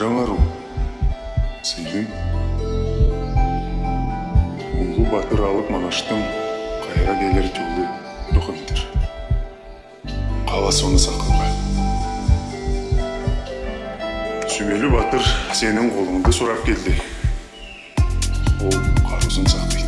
Жаңару сыйдың ұлы батыр алып манаштың қайра келер жолы рухымдыр қала соны сақылба сүмелі батыр сенің қолыңды сұрап келді. Ол қарусын сақтайды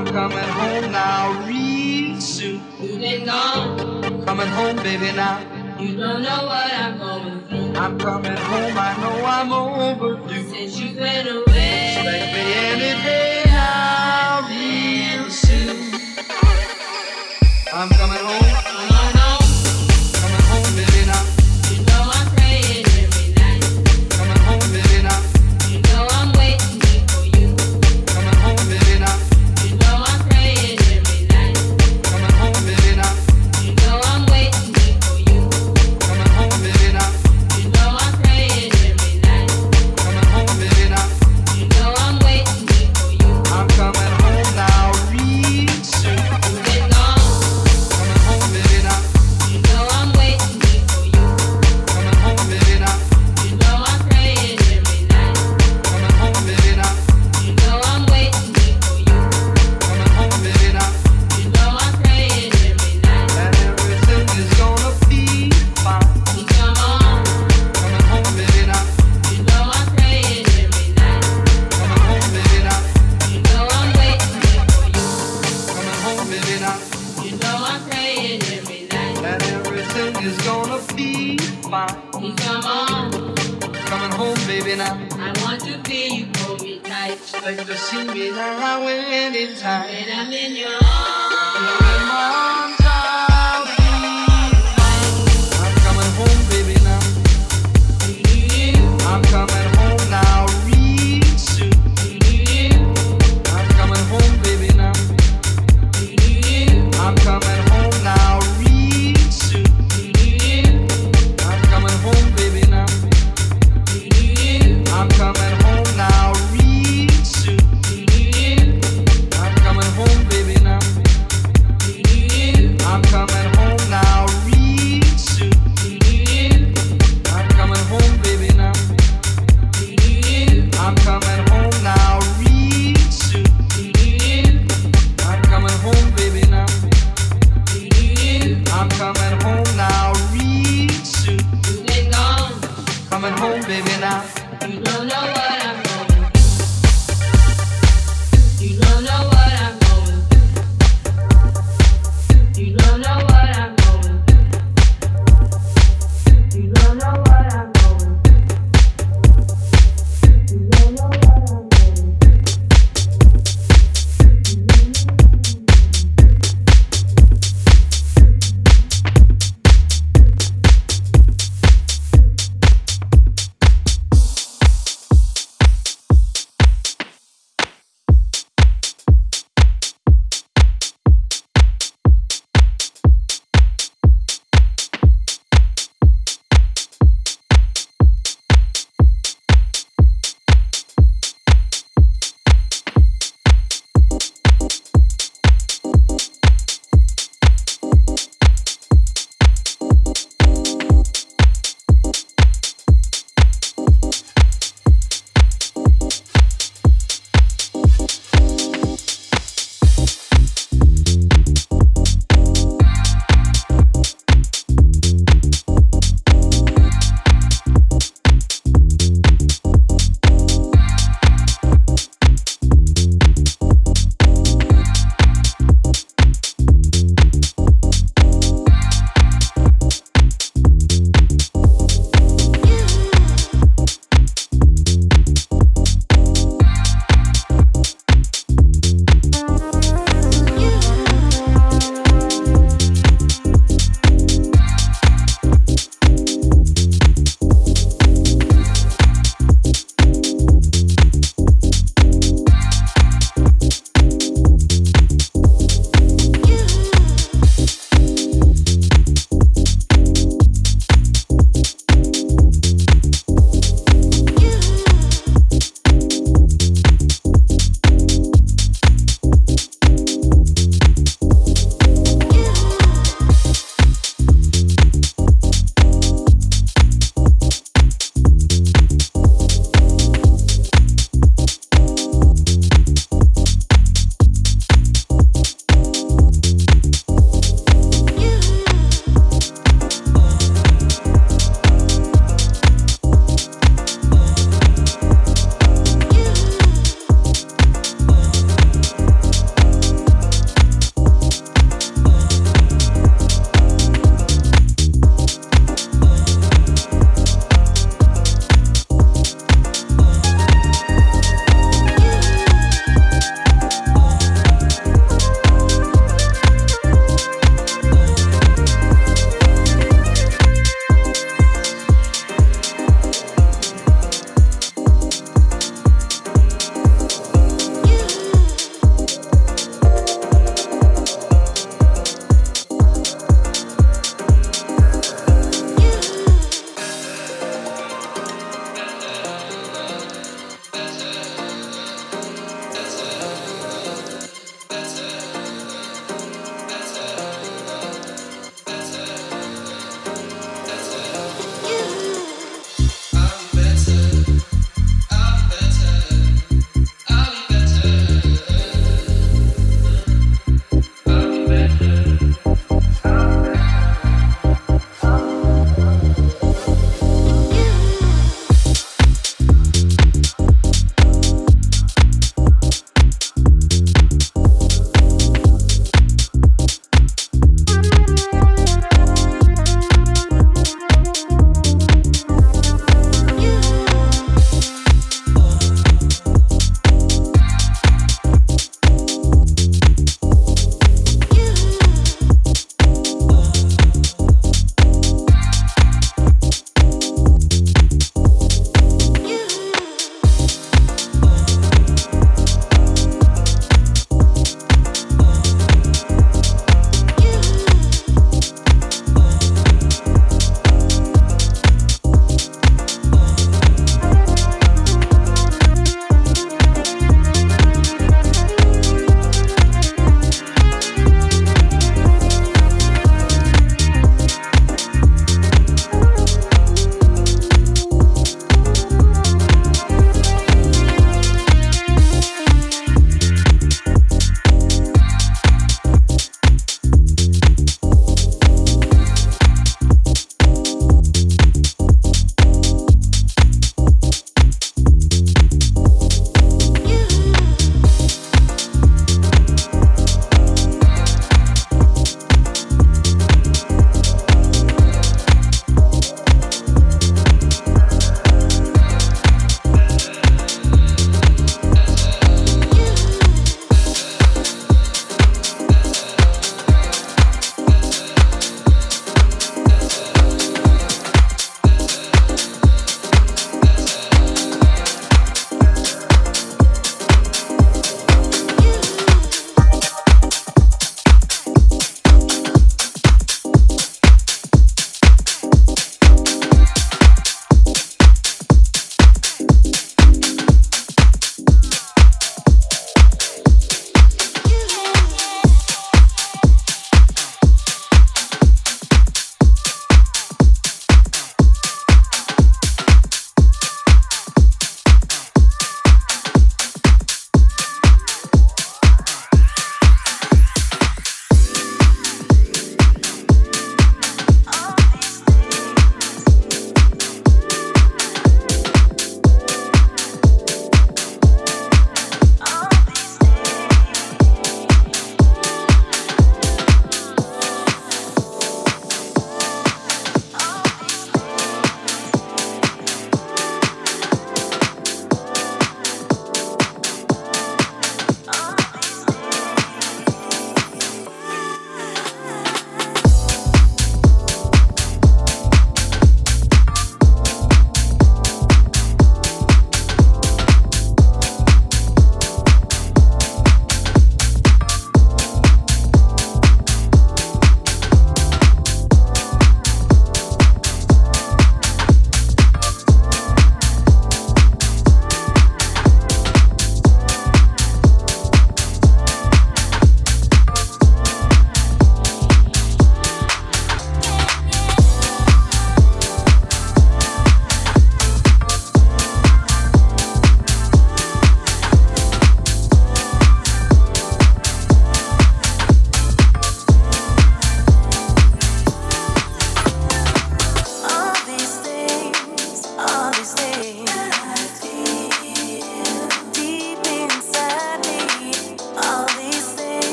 I'm coming home now, real soon. You've been gone. Coming home, baby, now. You don't know what I'm going through. I'm coming home, I know I'm overdue. Since you've been away. Expect me any day now, real soon. I'm coming home.